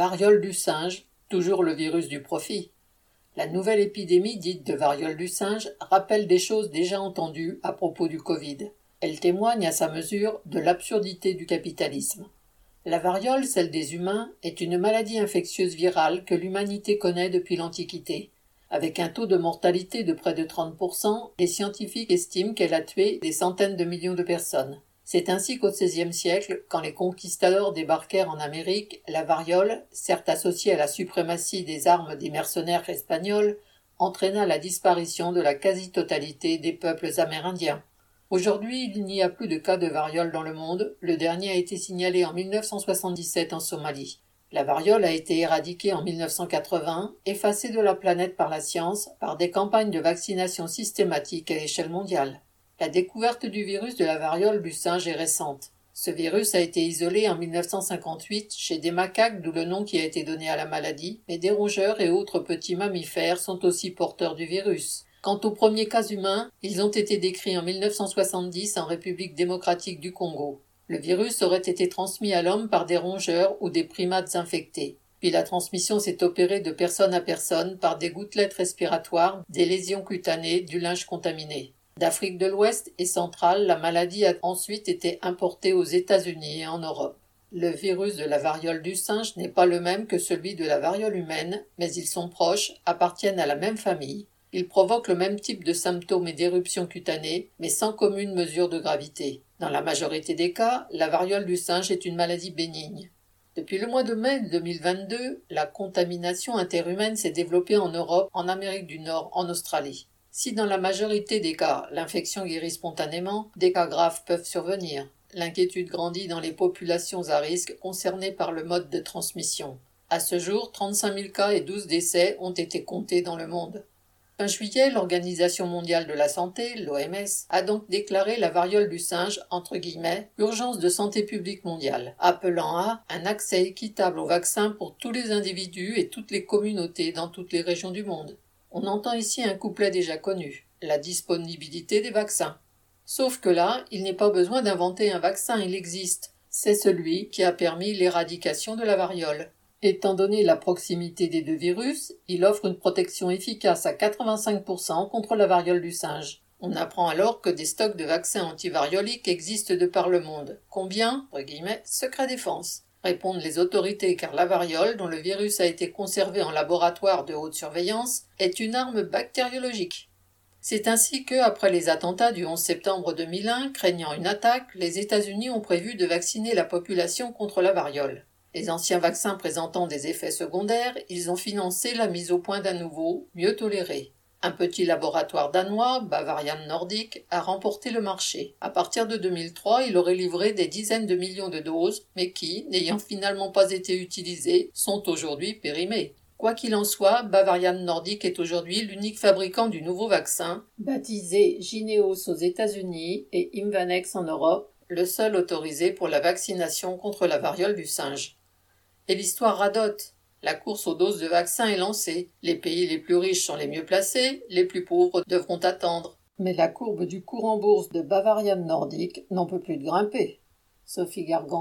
Variole du singe, toujours le virus du profit. La nouvelle épidémie dite de variole du singe rappelle des choses déjà entendues à propos du Covid. Elle témoigne à sa mesure de l'absurdité du capitalisme. La variole, celle des humains, est une maladie infectieuse virale que l'humanité connaît depuis l'Antiquité. Avec un taux de mortalité de près de 30%, les scientifiques estiment qu'elle a tué des centaines de millions de personnes. C'est ainsi qu'au XVIe siècle, quand les conquistadors débarquèrent en Amérique, la variole, certes associée à la suprématie des armes des mercenaires espagnols, entraîna la disparition de la quasi-totalité des peuples amérindiens. Aujourd'hui, il n'y a plus de cas de variole dans le monde, le dernier a été signalé en 1977 en Somalie. La variole a été éradiquée en 1980, effacée de la planète par la science, par des campagnes de vaccination systématiques à l'échelle mondiale. La découverte du virus de la variole du singe est récente. Ce virus a été isolé en 1958 chez des macaques, d'où le nom qui a été donné à la maladie, mais des rongeurs et autres petits mammifères sont aussi porteurs du virus. Quant aux premiers cas humains, ils ont été décrits en 1970 en République démocratique du Congo. Le virus aurait été transmis à l'homme par des rongeurs ou des primates infectés. Puis la transmission s'est opérée de personne à personne par des gouttelettes respiratoires, des lésions cutanées, du linge contaminé. D'Afrique de l'Ouest et centrale, la maladie a ensuite été importée aux États-Unis et en Europe. Le virus de la variole du singe n'est pas le même que celui de la variole humaine, mais ils sont proches, appartiennent à la même famille. Ils provoquent le même type de symptômes et d'éruptions cutanées, mais sans commune mesure de gravité. Dans la majorité des cas, la variole du singe est une maladie bénigne. Depuis le mois de mai 2022, la contamination interhumaine s'est développée en Europe, en Amérique du Nord, en Australie. Si dans la majorité des cas l'infection guérit spontanément, des cas graves peuvent survenir. L'inquiétude grandit dans les populations à risque concernées par le mode de transmission. À ce jour, 35 000 cas et 12 décès ont été comptés dans le monde. Fin juillet, l'Organisation mondiale de la santé, l'OMS, a donc déclaré la variole du singe, entre guillemets, urgence de santé publique mondiale, appelant à un accès équitable aux vaccins pour tous les individus et toutes les communautés dans toutes les régions du monde. On entend ici un couplet déjà connu, la disponibilité des vaccins. Sauf que là, il n'est pas besoin d'inventer un vaccin, il existe. C'est celui qui a permis l'éradication de la variole. Étant donné la proximité des deux virus, il offre une protection efficace à 85% contre la variole du singe. On apprend alors que des stocks de vaccins antivarioliques existent de par le monde. Combien? secret défense répondent les autorités car la variole, dont le virus a été conservé en laboratoire de haute surveillance, est une arme bactériologique. C'est ainsi que, après les attentats du 11 septembre 2001, craignant une attaque, les États-Unis ont prévu de vacciner la population contre la variole. Les anciens vaccins présentant des effets secondaires, ils ont financé la mise au point d'un nouveau, mieux toléré. Un petit laboratoire danois, Bavarian Nordic, a remporté le marché. À partir de 2003, il aurait livré des dizaines de millions de doses, mais qui, n'ayant finalement pas été utilisées, sont aujourd'hui périmées. Quoi qu'il en soit, Bavarian Nordic est aujourd'hui l'unique fabricant du nouveau vaccin, baptisé Gineos aux États-Unis et Imvanex en Europe, le seul autorisé pour la vaccination contre la variole du singe. Et l'histoire radote. La course aux doses de vaccins est lancée. Les pays les plus riches sont les mieux placés, les plus pauvres devront attendre. Mais la courbe du cours en bourse de Bavarian Nordique n'en peut plus de grimper. Sophie Gargan.